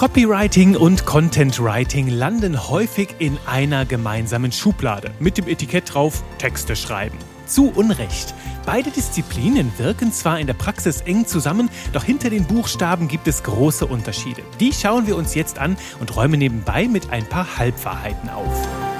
Copywriting und Content Writing landen häufig in einer gemeinsamen Schublade mit dem Etikett drauf Texte schreiben. Zu Unrecht. Beide Disziplinen wirken zwar in der Praxis eng zusammen, doch hinter den Buchstaben gibt es große Unterschiede. Die schauen wir uns jetzt an und räumen nebenbei mit ein paar Halbwahrheiten auf.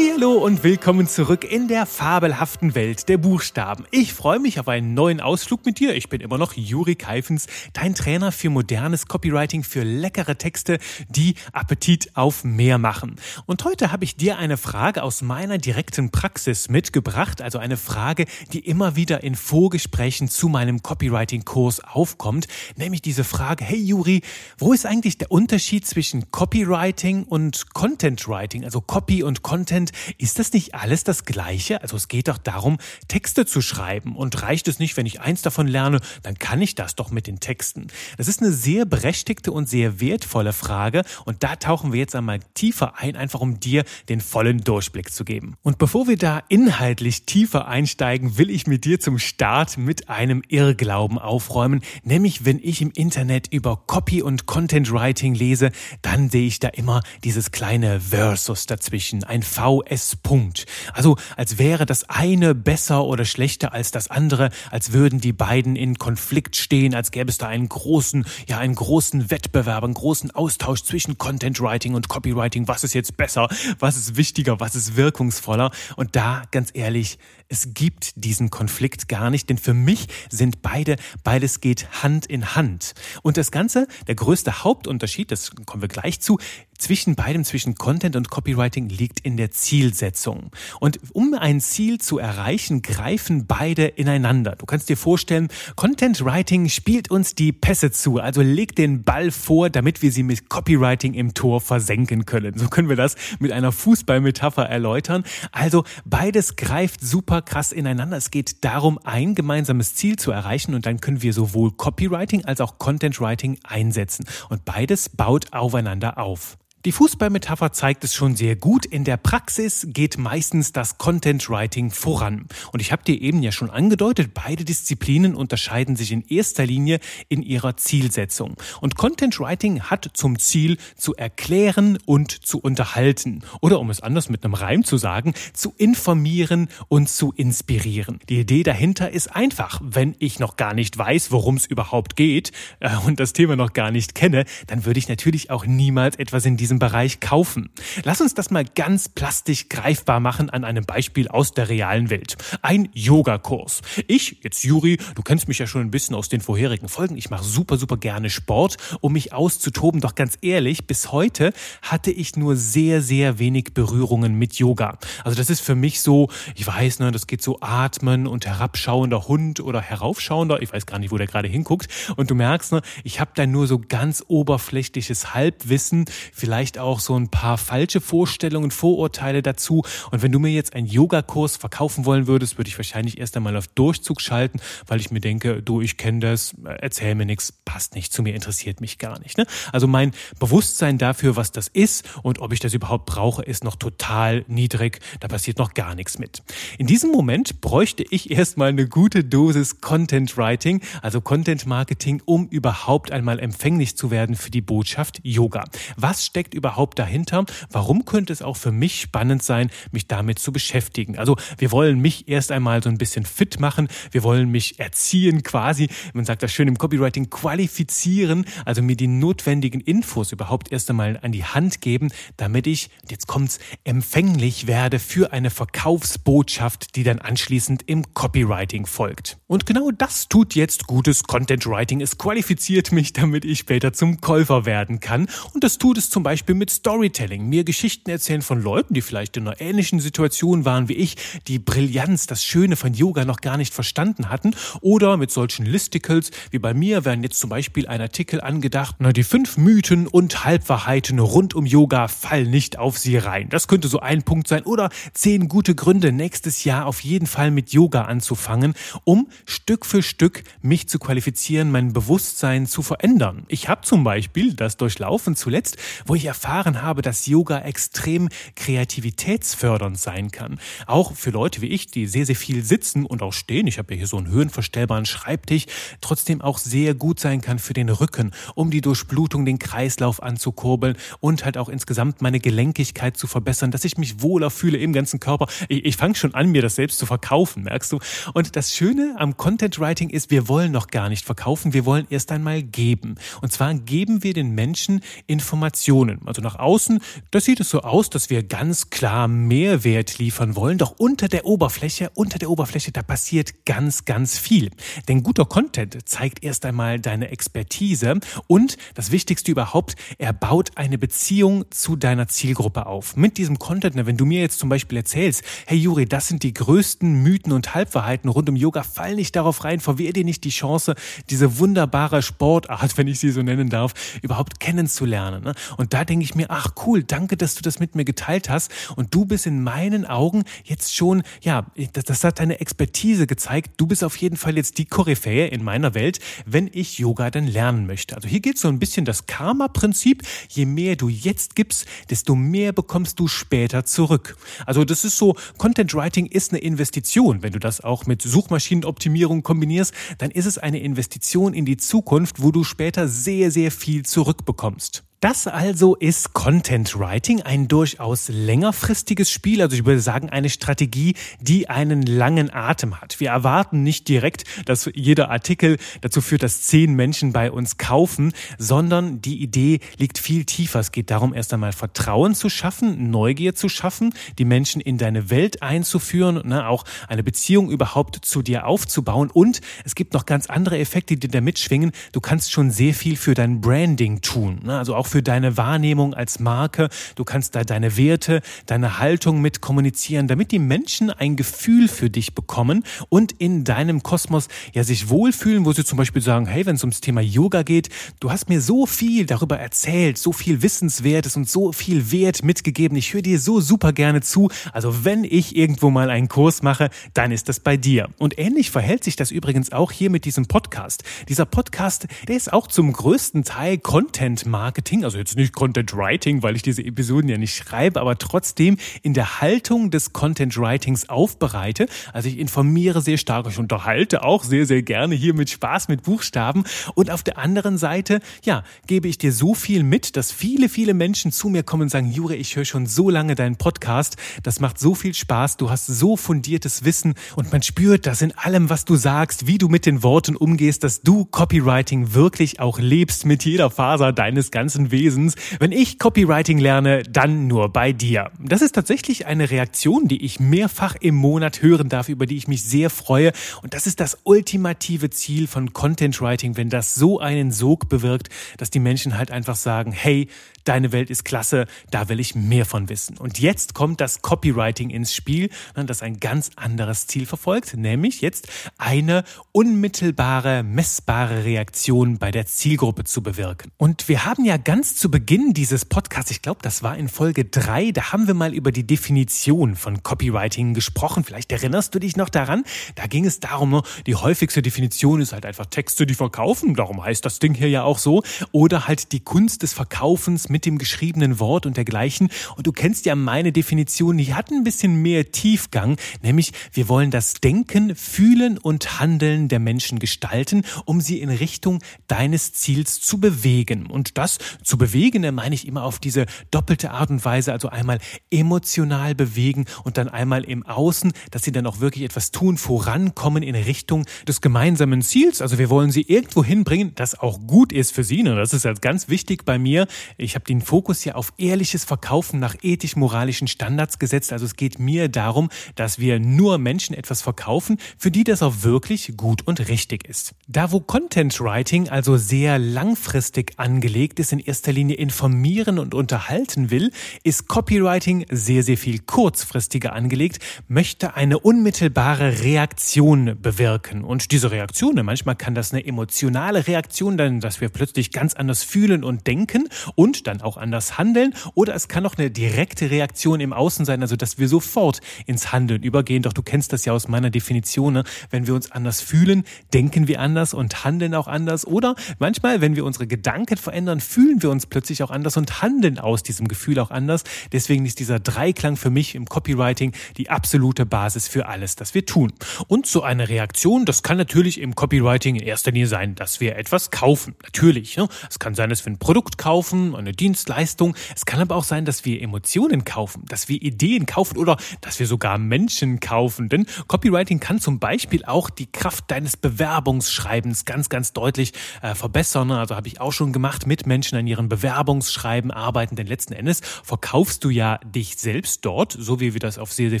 Hallo und willkommen zurück in der fabelhaften Welt der Buchstaben. Ich freue mich auf einen neuen Ausflug mit dir. Ich bin immer noch Juri Keifens, dein Trainer für modernes Copywriting, für leckere Texte, die Appetit auf mehr machen. Und heute habe ich dir eine Frage aus meiner direkten Praxis mitgebracht, also eine Frage, die immer wieder in Vorgesprächen zu meinem Copywriting-Kurs aufkommt, nämlich diese Frage, hey Juri, wo ist eigentlich der Unterschied zwischen Copywriting und Content Writing, also Copy und Content? Ist das nicht alles das Gleiche? Also es geht doch darum, Texte zu schreiben. Und reicht es nicht, wenn ich eins davon lerne, dann kann ich das doch mit den Texten. Das ist eine sehr berechtigte und sehr wertvolle Frage. Und da tauchen wir jetzt einmal tiefer ein, einfach um dir den vollen Durchblick zu geben. Und bevor wir da inhaltlich tiefer einsteigen, will ich mit dir zum Start mit einem Irrglauben aufräumen. Nämlich, wenn ich im Internet über Copy und Content Writing lese, dann sehe ich da immer dieses kleine Versus dazwischen. Ein VS S-Punkt. Also als wäre das eine besser oder schlechter als das andere, als würden die beiden in Konflikt stehen, als gäbe es da einen großen, ja, einen großen Wettbewerb, einen großen Austausch zwischen Content Writing und Copywriting. Was ist jetzt besser? Was ist wichtiger? Was ist wirkungsvoller? Und da, ganz ehrlich, es gibt diesen Konflikt gar nicht, denn für mich sind beide, beides geht Hand in Hand. Und das Ganze, der größte Hauptunterschied, das kommen wir gleich zu, zwischen beidem, zwischen Content und Copywriting liegt in der Zielsetzung. Und um ein Ziel zu erreichen, greifen beide ineinander. Du kannst dir vorstellen, Content Writing spielt uns die Pässe zu, also legt den Ball vor, damit wir sie mit Copywriting im Tor versenken können. So können wir das mit einer Fußballmetapher erläutern. Also beides greift super krass ineinander. Es geht darum, ein gemeinsames Ziel zu erreichen und dann können wir sowohl Copywriting als auch Content Writing einsetzen. Und beides baut aufeinander auf. Die Fußballmetapher zeigt es schon sehr gut. In der Praxis geht meistens das Content Writing voran. Und ich habe dir eben ja schon angedeutet, beide Disziplinen unterscheiden sich in erster Linie in ihrer Zielsetzung. Und Content Writing hat zum Ziel zu erklären und zu unterhalten. Oder um es anders mit einem Reim zu sagen, zu informieren und zu inspirieren. Die Idee dahinter ist einfach. Wenn ich noch gar nicht weiß, worum es überhaupt geht äh, und das Thema noch gar nicht kenne, dann würde ich natürlich auch niemals etwas in diesem diesem Bereich kaufen. Lass uns das mal ganz plastisch greifbar machen an einem Beispiel aus der realen Welt. Ein Yogakurs. Ich, jetzt Juri, du kennst mich ja schon ein bisschen aus den vorherigen Folgen. Ich mache super, super gerne Sport, um mich auszutoben. Doch ganz ehrlich, bis heute hatte ich nur sehr, sehr wenig Berührungen mit Yoga. Also das ist für mich so, ich weiß, ne, das geht so atmen und herabschauender Hund oder heraufschauender. Ich weiß gar nicht, wo der gerade hinguckt. Und du merkst, ne, ich habe da nur so ganz oberflächliches Halbwissen. Vielleicht vielleicht auch so ein paar falsche Vorstellungen, Vorurteile dazu. Und wenn du mir jetzt einen Yogakurs verkaufen wollen würdest, würde ich wahrscheinlich erst einmal auf Durchzug schalten, weil ich mir denke, du, ich kenne das, erzähl mir nichts, passt nicht zu mir, interessiert mich gar nicht. Ne? Also mein Bewusstsein dafür, was das ist und ob ich das überhaupt brauche, ist noch total niedrig. Da passiert noch gar nichts mit. In diesem Moment bräuchte ich erstmal eine gute Dosis Content Writing, also Content Marketing, um überhaupt einmal empfänglich zu werden für die Botschaft Yoga. Was steckt steckt überhaupt dahinter? Warum könnte es auch für mich spannend sein, mich damit zu beschäftigen? Also wir wollen mich erst einmal so ein bisschen fit machen. Wir wollen mich erziehen quasi. Man sagt das schön im Copywriting, qualifizieren. Also mir die notwendigen Infos überhaupt erst einmal an die Hand geben, damit ich, jetzt kommt's, empfänglich werde für eine Verkaufsbotschaft, die dann anschließend im Copywriting folgt. Und genau das tut jetzt gutes Content Writing. Es qualifiziert mich, damit ich später zum Käufer werden kann. Und das tut es zum Beispiel Beispiel mit Storytelling, mir Geschichten erzählen von Leuten, die vielleicht in einer ähnlichen Situation waren wie ich, die Brillanz, das Schöne von Yoga noch gar nicht verstanden hatten. Oder mit solchen Listicles wie bei mir werden jetzt zum Beispiel ein Artikel angedacht, na, die fünf Mythen und Halbwahrheiten rund um Yoga fallen nicht auf sie rein. Das könnte so ein Punkt sein. Oder zehn gute Gründe, nächstes Jahr auf jeden Fall mit Yoga anzufangen, um Stück für Stück mich zu qualifizieren, mein Bewusstsein zu verändern. Ich habe zum Beispiel das durchlaufen zuletzt, wo ich erfahren habe, dass Yoga extrem kreativitätsfördernd sein kann. Auch für Leute wie ich, die sehr, sehr viel sitzen und auch stehen. Ich habe ja hier so einen höhenverstellbaren Schreibtisch, trotzdem auch sehr gut sein kann für den Rücken, um die Durchblutung, den Kreislauf anzukurbeln und halt auch insgesamt meine Gelenkigkeit zu verbessern, dass ich mich wohler fühle im ganzen Körper. Ich, ich fange schon an, mir das selbst zu verkaufen, merkst du? Und das Schöne am Content Writing ist, wir wollen noch gar nicht verkaufen, wir wollen erst einmal geben. Und zwar geben wir den Menschen Informationen. Also nach außen, das sieht es so aus, dass wir ganz klar Mehrwert liefern wollen, doch unter der Oberfläche, unter der Oberfläche, da passiert ganz, ganz viel. Denn guter Content zeigt erst einmal deine Expertise und das Wichtigste überhaupt, er baut eine Beziehung zu deiner Zielgruppe auf. Mit diesem Content, wenn du mir jetzt zum Beispiel erzählst, hey Juri, das sind die größten Mythen und Halbwahrheiten rund um Yoga, fall nicht darauf rein, verwehr dir nicht die Chance, diese wunderbare Sportart, wenn ich sie so nennen darf, überhaupt kennenzulernen. Ne? Und da denke ich mir, ach cool, danke, dass du das mit mir geteilt hast. Und du bist in meinen Augen jetzt schon, ja, das, das hat deine Expertise gezeigt. Du bist auf jeden Fall jetzt die Koryphäe in meiner Welt, wenn ich Yoga dann lernen möchte. Also hier geht so ein bisschen das Karma-Prinzip. Je mehr du jetzt gibst, desto mehr bekommst du später zurück. Also das ist so, Content Writing ist eine Investition. Wenn du das auch mit Suchmaschinenoptimierung kombinierst, dann ist es eine Investition in die Zukunft, wo du später sehr, sehr viel zurückbekommst. Das also ist Content Writing, ein durchaus längerfristiges Spiel, also ich würde sagen eine Strategie, die einen langen Atem hat. Wir erwarten nicht direkt, dass jeder Artikel dazu führt, dass zehn Menschen bei uns kaufen, sondern die Idee liegt viel tiefer. Es geht darum, erst einmal Vertrauen zu schaffen, Neugier zu schaffen, die Menschen in deine Welt einzuführen, ne, auch eine Beziehung überhaupt zu dir aufzubauen und es gibt noch ganz andere Effekte, die da mitschwingen. Du kannst schon sehr viel für dein Branding tun, ne, also auch für deine Wahrnehmung als Marke. Du kannst da deine Werte, deine Haltung mit kommunizieren, damit die Menschen ein Gefühl für dich bekommen und in deinem Kosmos ja sich wohlfühlen, wo sie zum Beispiel sagen, hey, wenn es ums Thema Yoga geht, du hast mir so viel darüber erzählt, so viel Wissenswertes und so viel Wert mitgegeben. Ich höre dir so super gerne zu. Also wenn ich irgendwo mal einen Kurs mache, dann ist das bei dir. Und ähnlich verhält sich das übrigens auch hier mit diesem Podcast. Dieser Podcast, der ist auch zum größten Teil Content Marketing Writing, also jetzt nicht Content Writing, weil ich diese Episoden ja nicht schreibe, aber trotzdem in der Haltung des Content Writings aufbereite. Also ich informiere sehr stark, ich unterhalte auch sehr, sehr gerne hier mit Spaß mit Buchstaben. Und auf der anderen Seite, ja, gebe ich dir so viel mit, dass viele, viele Menschen zu mir kommen und sagen, Jure, ich höre schon so lange deinen Podcast. Das macht so viel Spaß. Du hast so fundiertes Wissen und man spürt das in allem, was du sagst, wie du mit den Worten umgehst, dass du Copywriting wirklich auch lebst mit jeder Faser deines ganzen Wesens. Wenn ich Copywriting lerne, dann nur bei dir. Das ist tatsächlich eine Reaktion, die ich mehrfach im Monat hören darf, über die ich mich sehr freue. Und das ist das ultimative Ziel von Content Writing, wenn das so einen Sog bewirkt, dass die Menschen halt einfach sagen, hey, deine Welt ist klasse, da will ich mehr von wissen. Und jetzt kommt das Copywriting ins Spiel, das ein ganz anderes Ziel verfolgt, nämlich jetzt eine unmittelbare, messbare Reaktion bei der Zielgruppe zu bewirken. Und wir haben ja ganz zu Beginn dieses Podcasts, ich glaube, das war in Folge drei, da haben wir mal über die Definition von Copywriting gesprochen. Vielleicht erinnerst du dich noch daran? Da ging es darum, ne, die häufigste Definition ist halt einfach Texte, die verkaufen. Darum heißt das Ding hier ja auch so. Oder halt die Kunst des Verkaufens mit dem geschriebenen Wort und dergleichen. Und du kennst ja meine Definition, die hat ein bisschen mehr Tiefgang, nämlich wir wollen das Denken, Fühlen und Handeln der Menschen gestalten, um sie in Richtung deines Ziels zu bewegen. Und das zu bewegen, meine ich immer auf diese doppelte Art und Weise, also einmal emotional bewegen und dann einmal im Außen, dass sie dann auch wirklich etwas tun, vorankommen in Richtung des gemeinsamen Ziels. Also wir wollen sie irgendwo hinbringen, das auch gut ist für sie. Und das ist halt ganz wichtig bei mir. Ich habe den Fokus ja auf ehrliches Verkaufen nach ethisch-moralischen Standards gesetzt. Also es geht mir darum, dass wir nur Menschen etwas verkaufen, für die das auch wirklich gut und richtig ist. Da wo Content Writing also sehr langfristig angelegt ist, in erster Linie informieren und unterhalten will, ist Copywriting sehr, sehr viel kurzfristiger angelegt, möchte eine unmittelbare Reaktion bewirken. Und diese Reaktion, manchmal kann das eine emotionale Reaktion sein, dass wir plötzlich ganz anders fühlen und denken und dann auch anders handeln. Oder es kann auch eine direkte Reaktion im Außen sein, also dass wir sofort ins Handeln übergehen. Doch du kennst das ja aus meiner Definition. Ne? Wenn wir uns anders fühlen, denken wir anders und handeln auch anders. Oder manchmal, wenn wir unsere Gedanken verändern, fühlen fühlen wir uns plötzlich auch anders und handeln aus diesem Gefühl auch anders. Deswegen ist dieser Dreiklang für mich im Copywriting die absolute Basis für alles, das wir tun. Und so eine Reaktion, das kann natürlich im Copywriting in erster Linie sein, dass wir etwas kaufen. Natürlich. Ne? Es kann sein, dass wir ein Produkt kaufen, eine Dienstleistung. Es kann aber auch sein, dass wir Emotionen kaufen, dass wir Ideen kaufen oder dass wir sogar Menschen kaufen. Denn Copywriting kann zum Beispiel auch die Kraft deines Bewerbungsschreibens ganz, ganz deutlich äh, verbessern. Also habe ich auch schon gemacht, mit Menschen an ihren Bewerbungsschreiben arbeiten. Denn letzten Endes verkaufst du ja dich selbst dort, so wie wir das auf sehr, sehr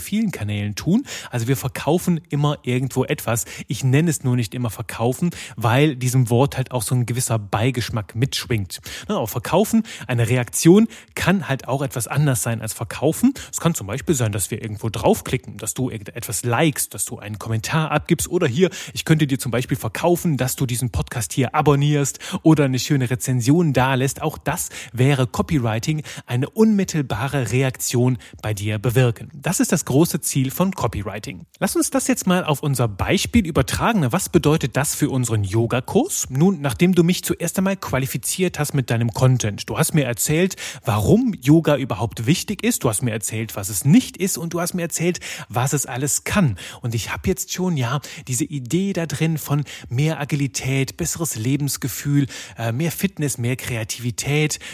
vielen Kanälen tun. Also wir verkaufen immer irgendwo etwas. Ich nenne es nur nicht immer verkaufen, weil diesem Wort halt auch so ein gewisser Beigeschmack mitschwingt. Auch verkaufen, eine Reaktion kann halt auch etwas anders sein als verkaufen. Es kann zum Beispiel sein, dass wir irgendwo draufklicken, dass du etwas likest, dass du einen Kommentar abgibst oder hier, ich könnte dir zum Beispiel verkaufen, dass du diesen Podcast hier abonnierst oder eine schöne Rezension dalässt. Auch das wäre Copywriting, eine unmittelbare Reaktion bei dir bewirken. Das ist das große Ziel von Copywriting. Lass uns das jetzt mal auf unser Beispiel übertragen. Was bedeutet das für unseren Yogakurs? Nun, nachdem du mich zuerst einmal qualifiziert hast mit deinem Content, du hast mir erzählt, warum Yoga überhaupt wichtig ist, du hast mir erzählt, was es nicht ist und du hast mir erzählt, was es alles kann. Und ich habe jetzt schon, ja, diese Idee da drin von mehr Agilität, besseres Lebensgefühl, äh, mehr Fitness, mehr Kreativität,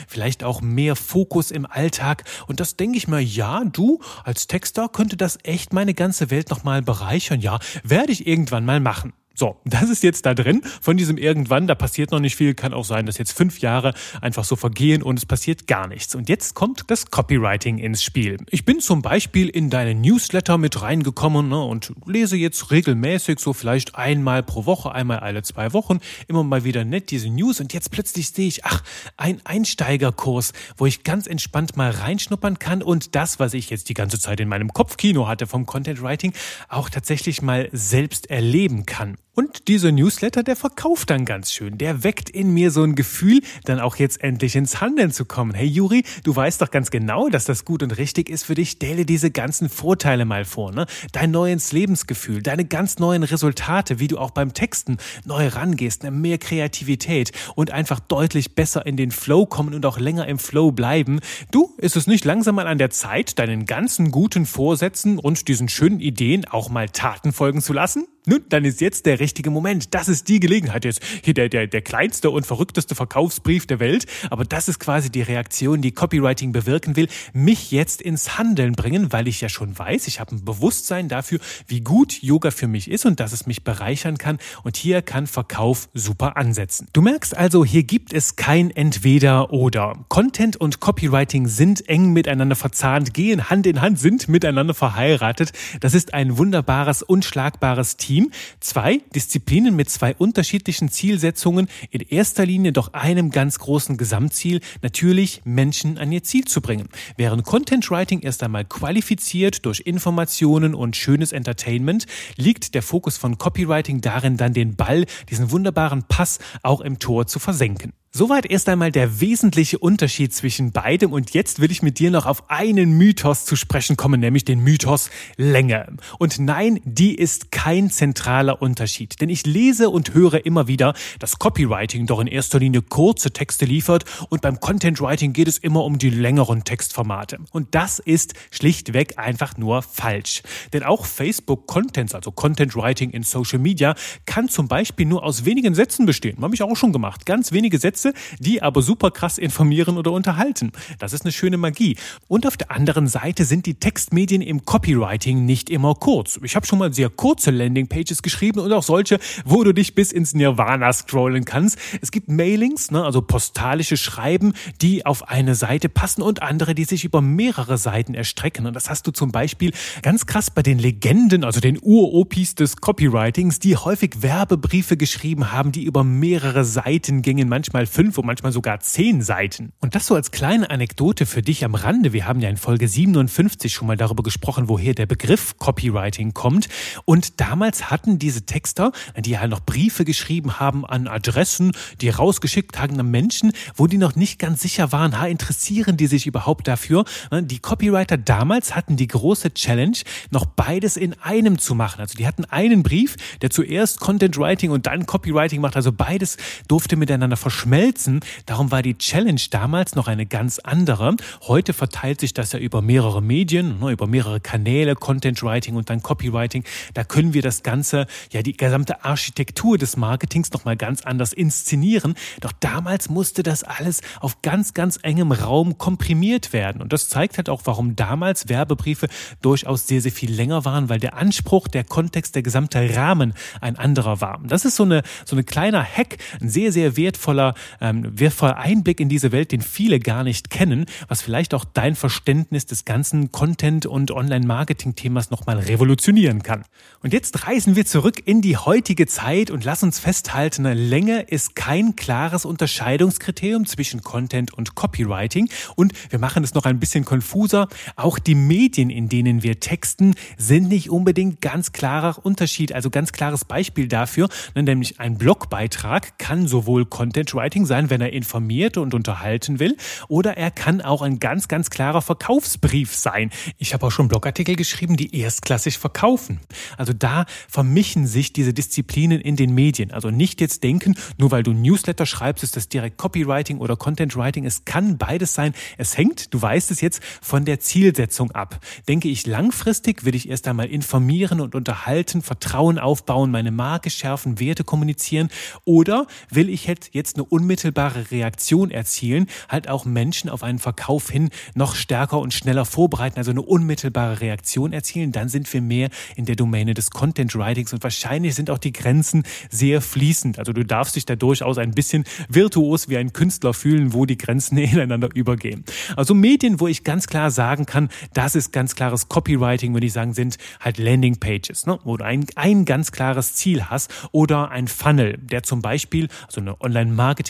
vielleicht auch mehr Fokus im Alltag. Und das denke ich mir, ja, du als Texter könnte das echt meine ganze Welt nochmal bereichern. Ja, werde ich irgendwann mal machen. So, das ist jetzt da drin. Von diesem irgendwann, da passiert noch nicht viel. Kann auch sein, dass jetzt fünf Jahre einfach so vergehen und es passiert gar nichts. Und jetzt kommt das Copywriting ins Spiel. Ich bin zum Beispiel in deine Newsletter mit reingekommen ne, und lese jetzt regelmäßig, so vielleicht einmal pro Woche, einmal alle zwei Wochen, immer mal wieder nett diese News. Und jetzt plötzlich sehe ich, ach, ein Einsteigerkurs, wo ich ganz entspannt mal reinschnuppern kann und das, was ich jetzt die ganze Zeit in meinem Kopfkino hatte vom Content Writing, auch tatsächlich mal selbst erleben kann. Und dieser Newsletter, der verkauft dann ganz schön. Der weckt in mir so ein Gefühl, dann auch jetzt endlich ins Handeln zu kommen. Hey Juri, du weißt doch ganz genau, dass das gut und richtig ist für dich. Stelle diese ganzen Vorteile mal vor, ne? Dein neues Lebensgefühl, deine ganz neuen Resultate, wie du auch beim Texten neu rangehst, ne? mehr Kreativität und einfach deutlich besser in den Flow kommen und auch länger im Flow bleiben. Du, ist es nicht langsam mal an der Zeit, deinen ganzen guten Vorsätzen und diesen schönen Ideen auch mal Taten folgen zu lassen? Nun, dann ist jetzt der richtige Moment. Das ist die Gelegenheit jetzt. Hier der, der, der kleinste und verrückteste Verkaufsbrief der Welt. Aber das ist quasi die Reaktion, die Copywriting bewirken will. Mich jetzt ins Handeln bringen, weil ich ja schon weiß, ich habe ein Bewusstsein dafür, wie gut Yoga für mich ist und dass es mich bereichern kann. Und hier kann Verkauf super ansetzen. Du merkst also, hier gibt es kein Entweder oder. Content und Copywriting sind eng miteinander verzahnt, gehen Hand in Hand, sind miteinander verheiratet. Das ist ein wunderbares, unschlagbares Team Team zwei Disziplinen mit zwei unterschiedlichen Zielsetzungen, in erster Linie doch einem ganz großen Gesamtziel, natürlich Menschen an ihr Ziel zu bringen. Während Content Writing erst einmal qualifiziert durch Informationen und schönes Entertainment, liegt der Fokus von Copywriting darin, dann den Ball, diesen wunderbaren Pass auch im Tor zu versenken. Soweit erst einmal der wesentliche Unterschied zwischen beidem und jetzt will ich mit dir noch auf einen Mythos zu sprechen kommen, nämlich den Mythos Länge. Und nein, die ist kein zentraler Unterschied, denn ich lese und höre immer wieder, dass Copywriting doch in erster Linie kurze Texte liefert und beim Content Writing geht es immer um die längeren Textformate. Und das ist schlichtweg einfach nur falsch. Denn auch Facebook Contents, also Content Writing in Social Media, kann zum Beispiel nur aus wenigen Sätzen bestehen. Habe ich auch schon gemacht. Ganz wenige Sätze Sätze, die aber super krass informieren oder unterhalten. Das ist eine schöne Magie. Und auf der anderen Seite sind die Textmedien im Copywriting nicht immer kurz. Ich habe schon mal sehr kurze Landingpages geschrieben und auch solche, wo du dich bis ins Nirvana scrollen kannst. Es gibt Mailings, ne, also postalische Schreiben, die auf eine Seite passen und andere, die sich über mehrere Seiten erstrecken. Und das hast du zum Beispiel ganz krass bei den Legenden, also den Uropis des Copywritings, die häufig Werbebriefe geschrieben haben, die über mehrere Seiten gingen, manchmal fünf und manchmal sogar zehn Seiten. Und das so als kleine Anekdote für dich am Rande. Wir haben ja in Folge 57 schon mal darüber gesprochen, woher der Begriff Copywriting kommt. Und damals hatten diese Texter, die ja noch Briefe geschrieben haben an Adressen, die rausgeschickt haben an Menschen, wo die noch nicht ganz sicher waren, ha, interessieren die sich überhaupt dafür? Die Copywriter damals hatten die große Challenge, noch beides in einem zu machen. Also die hatten einen Brief, der zuerst Content Writing und dann Copywriting macht. Also beides durfte miteinander verschmelzen verschmelzen. Darum war die Challenge damals noch eine ganz andere. Heute verteilt sich das ja über mehrere Medien, ne, über mehrere Kanäle, Content Writing und dann Copywriting. Da können wir das Ganze, ja die gesamte Architektur des Marketings nochmal ganz anders inszenieren. Doch damals musste das alles auf ganz, ganz engem Raum komprimiert werden. Und das zeigt halt auch, warum damals Werbebriefe durchaus sehr, sehr viel länger waren, weil der Anspruch, der Kontext, der gesamte Rahmen ein anderer war. Das ist so eine, so eine kleiner Hack, ein sehr, sehr wertvoller, ähm, wertvoller Einblick in diese Welt, den viele gar nicht kennen, was vielleicht auch dein Verständnis des ganzen Content- und Online-Marketing-Themas nochmal revolutionieren kann. Und jetzt reisen wir zurück in die heutige Zeit und lass uns festhalten, Länge ist kein klares Unterscheidungskriterium zwischen Content und Copywriting. Und wir machen es noch ein bisschen konfuser. Auch die Medien, in denen wir texten, sind nicht unbedingt ganz klarer Unterschied, also ganz klares Beispiel dafür, ne, nämlich ein Blogbeitrag kann sowohl Content Writing sein, wenn er informiert und unterhalten will, oder er kann auch ein ganz, ganz klarer Verkaufsbrief sein. Ich habe auch schon Blogartikel geschrieben, die erstklassig verkaufen. Also da vermischen sich diese Disziplinen in den Medien. Also nicht jetzt denken, nur weil du Newsletter schreibst, ist das direkt Copywriting oder Content Writing. Es kann beides sein. Es hängt, du weißt es jetzt, von der Zielsetzung ab. Denke ich langfristig, will ich erst einmal informieren und unterhalten, Vertrauen aufbauen, meine Marke schärfen, Werte kommunizieren oder will ich jetzt eine unmittelbare Reaktion erzielen, halt auch Menschen auf einen Verkauf hin noch stärker und schneller vorbereiten, also eine unmittelbare Reaktion erzielen, dann sind wir mehr in der Domäne des Content Writings und wahrscheinlich sind auch die Grenzen sehr fließend. Also du darfst dich da durchaus ein bisschen virtuos wie ein Künstler fühlen, wo die Grenzen ineinander übergehen. Also Medien, wo ich ganz klar sagen kann, das ist ganz klares Copywriting, würde ich sagen, sind halt Landing Pages, ne? wo du ein, ein ganz klares Ziel hast oder ein Funnel, der zum Beispiel, also eine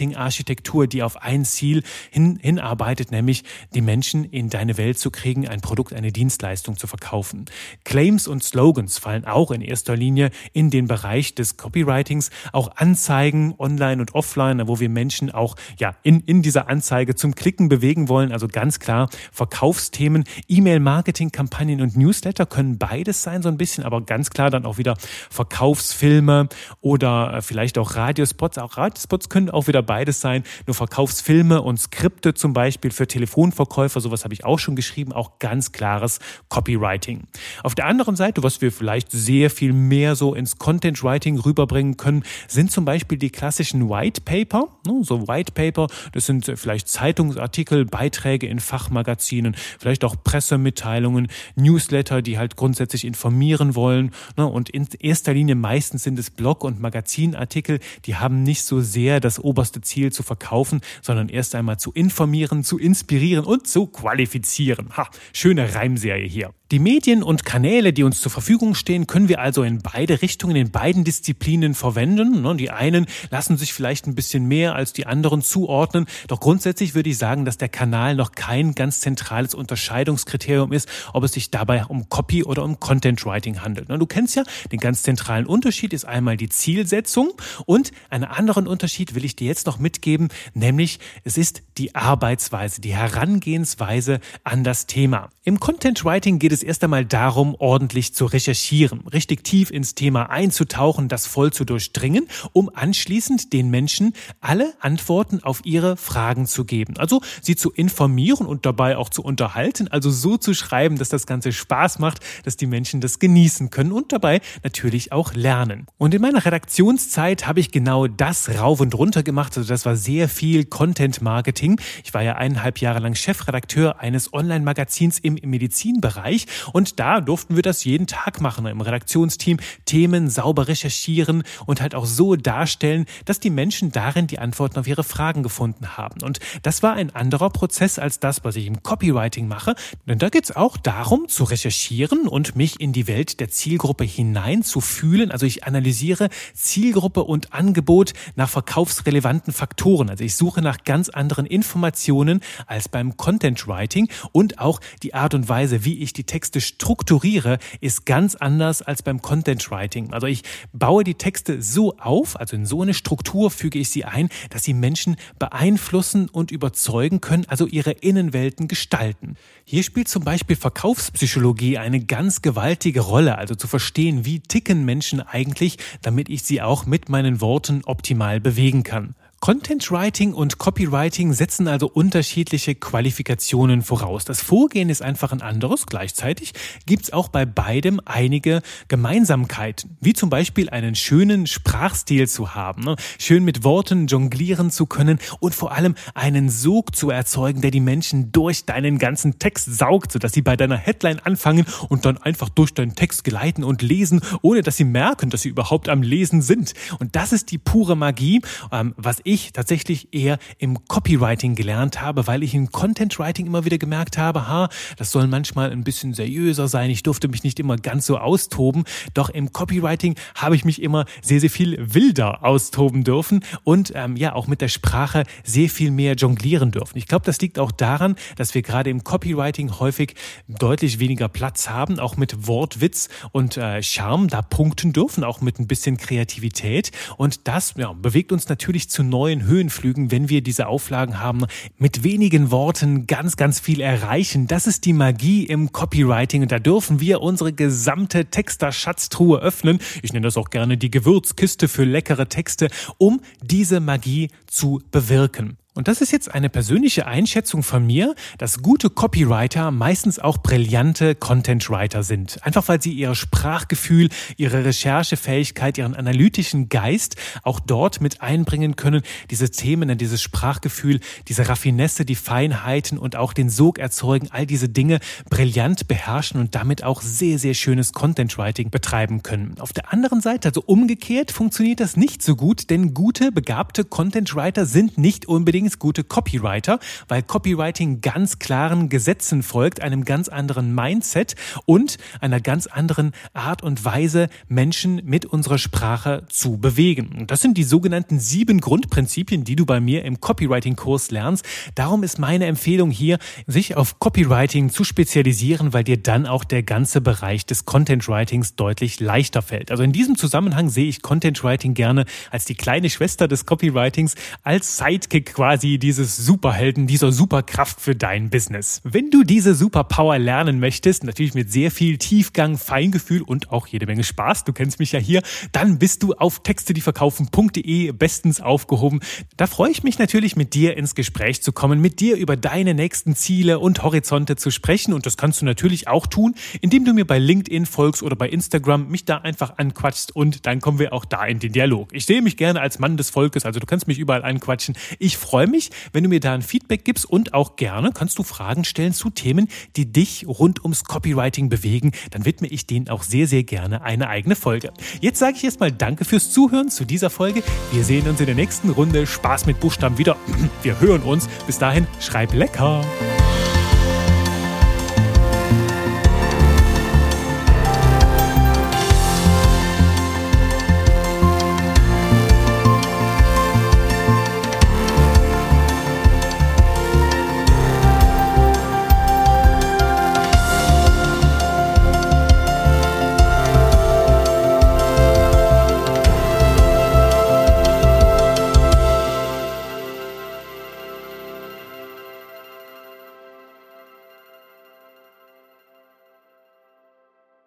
Online-Marketing-Architektur, die auf ein Ziel hin, hinarbeitet, nämlich die Menschen in deine Welt zu kriegen, ein Produkt, eine Dienstleistung zu verkaufen. Claims und Slogans fallen auch in erster Linie in den Bereich des Copywritings, auch Anzeigen online und offline, wo wir Menschen auch ja in, in dieser Anzeige zum Klicken bewegen wollen. Also ganz klar Verkaufsthemen, E-Mail-Marketing-Kampagnen und Newsletter können beides sein, so ein bisschen, aber ganz klar dann auch wieder Verkaufsfilme oder äh, vielleicht auch Radiospots. Auch Radiospots können auch wieder beides sein. Nur Verkaufsfilme und Skripte zum Beispiel für Telefonverkäufer, sowas habe ich auch schon geschrieben, auch ganz klares Copywriting. Auf der anderen Seite, was wir vielleicht sehr viel mehr so ins Content Writing rüberbringen können, sind zum Beispiel die klassischen White Paper. Ne, so White Paper, das sind vielleicht Zeitungsartikel, Beiträge in Fachmagazinen, vielleicht auch Pressemitteilungen, Newsletter, die halt grundsätzlich informieren wollen. Ne, und in erster Linie meistens sind es Blog- und Magazinartikel, die haben nicht so sehr das oberste Ziel zu verkaufen, sondern erst einmal zu informieren, zu inspirieren und zu qualifizieren. Ha, schöne Reimserie hier. Die Medien und Kanäle, die uns zur Verfügung stehen, können wir also in beide Richtungen, in beiden Disziplinen verwenden. Ne, die einen lassen sich vielleicht ein bisschen mehr als die anderen zuordnen. Doch grundsätzlich würde ich sagen, dass der Kanal noch kein ganz zentrales Unterscheidungskriterium ist, ob es sich dabei um Copy oder um Content Writing handelt. Ne, du kennst ja den ganz zentralen Unterschied ist einmal die Zielsetzung und einen anderen Unterschied will ich dir jetzt noch mitgeben, nämlich es ist die Arbeitsweise, die Herangehensweise an das Thema. Im Content Writing geht es erst einmal darum, ordentlich zu recherchieren, richtig tief ins Thema einzutauchen, das voll zu durchdringen, um anschließend den Menschen alle Antworten auf ihre Fragen zu geben. Also sie zu informieren und dabei auch zu unterhalten, also so zu schreiben, dass das Ganze Spaß macht, dass die Menschen das genießen können und dabei natürlich auch lernen. Und in meiner Redaktionszeit habe ich genau das rauf und runter gemacht. Also das war sehr viel Content Marketing. Ich war ja eineinhalb Jahre lang Chefredakteur eines Online-Magazins im Medizinbereich und da durften wir das jeden Tag machen im Redaktionsteam, Themen sauber recherchieren und halt auch so darstellen, dass die Menschen darin die Antworten auf ihre Fragen gefunden haben. Und das war ein anderer Prozess als das, was ich im Copywriting mache, denn da geht es auch darum zu recherchieren und mich in die Welt der Zielgruppe hineinzufühlen. Also ich analysiere Zielgruppe und Angebot nach verkaufsrelevanten Faktoren. Also ich suche nach ganz anderen Informationen als beim Content Writing und auch die Art und Weise, wie ich die Texte strukturiere, ist ganz anders als beim Content Writing. Also ich baue die Texte so auf, also in so eine Struktur füge ich sie ein, dass sie Menschen beeinflussen und überzeugen können, also ihre Innenwelten gestalten. Hier spielt zum Beispiel Verkaufspsychologie eine ganz gewaltige Rolle, also zu verstehen, wie ticken Menschen eigentlich, damit ich sie auch mit meinen Worten optimal bewegen kann. Content Writing und Copywriting setzen also unterschiedliche Qualifikationen voraus. Das Vorgehen ist einfach ein anderes. Gleichzeitig gibt es auch bei beidem einige Gemeinsamkeiten, wie zum Beispiel einen schönen Sprachstil zu haben, ne? schön mit Worten jonglieren zu können und vor allem einen Sog zu erzeugen, der die Menschen durch deinen ganzen Text saugt, sodass sie bei deiner Headline anfangen und dann einfach durch deinen Text gleiten und lesen, ohne dass sie merken, dass sie überhaupt am Lesen sind. Und das ist die pure Magie, ähm, was ich tatsächlich eher im Copywriting gelernt habe, weil ich im Content Writing immer wieder gemerkt habe, ha, das soll manchmal ein bisschen seriöser sein. Ich durfte mich nicht immer ganz so austoben. Doch im Copywriting habe ich mich immer sehr, sehr viel wilder austoben dürfen und ähm, ja, auch mit der Sprache sehr viel mehr jonglieren dürfen. Ich glaube, das liegt auch daran, dass wir gerade im Copywriting häufig deutlich weniger Platz haben, auch mit Wortwitz und äh, Charme da punkten dürfen, auch mit ein bisschen Kreativität. Und das ja, bewegt uns natürlich zu neuen Höhenflügen, wenn wir diese Auflagen haben, mit wenigen Worten ganz, ganz viel erreichen. Das ist die Magie im Copywriting und da dürfen wir unsere gesamte Texter-Schatztruhe öffnen. Ich nenne das auch gerne die Gewürzkiste für leckere Texte, um diese Magie zu bewirken. Und das ist jetzt eine persönliche Einschätzung von mir, dass gute Copywriter meistens auch brillante Content-Writer sind. Einfach weil sie ihr Sprachgefühl, ihre Recherchefähigkeit, ihren analytischen Geist auch dort mit einbringen können, diese Themen, dieses Sprachgefühl, diese Raffinesse, die Feinheiten und auch den Sog erzeugen, all diese Dinge brillant beherrschen und damit auch sehr, sehr schönes Content-Writing betreiben können. Auf der anderen Seite, also umgekehrt, funktioniert das nicht so gut, denn gute, begabte Content-Writer sind nicht unbedingt übrigens gute Copywriter, weil Copywriting ganz klaren Gesetzen folgt, einem ganz anderen Mindset und einer ganz anderen Art und Weise, Menschen mit unserer Sprache zu bewegen. Das sind die sogenannten sieben Grundprinzipien, die du bei mir im Copywriting-Kurs lernst. Darum ist meine Empfehlung hier, sich auf Copywriting zu spezialisieren, weil dir dann auch der ganze Bereich des Content-Writings deutlich leichter fällt. Also in diesem Zusammenhang sehe ich Content-Writing gerne als die kleine Schwester des Copywritings, als Sidekick quasi quasi dieses Superhelden, dieser Superkraft für dein Business. Wenn du diese Superpower lernen möchtest, natürlich mit sehr viel Tiefgang, Feingefühl und auch jede Menge Spaß, du kennst mich ja hier, dann bist du auf textedieverkaufen.de bestens aufgehoben. Da freue ich mich natürlich mit dir ins Gespräch zu kommen, mit dir über deine nächsten Ziele und Horizonte zu sprechen und das kannst du natürlich auch tun, indem du mir bei LinkedIn folgst oder bei Instagram mich da einfach anquatschst und dann kommen wir auch da in den Dialog. Ich sehe mich gerne als Mann des Volkes, also du kannst mich überall anquatschen. Ich freue freue mich, wenn du mir da ein Feedback gibst und auch gerne kannst du Fragen stellen zu Themen, die dich rund ums Copywriting bewegen. Dann widme ich denen auch sehr, sehr gerne eine eigene Folge. Jetzt sage ich erstmal Danke fürs Zuhören zu dieser Folge. Wir sehen uns in der nächsten Runde. Spaß mit Buchstaben wieder. Wir hören uns. Bis dahin, schreib lecker.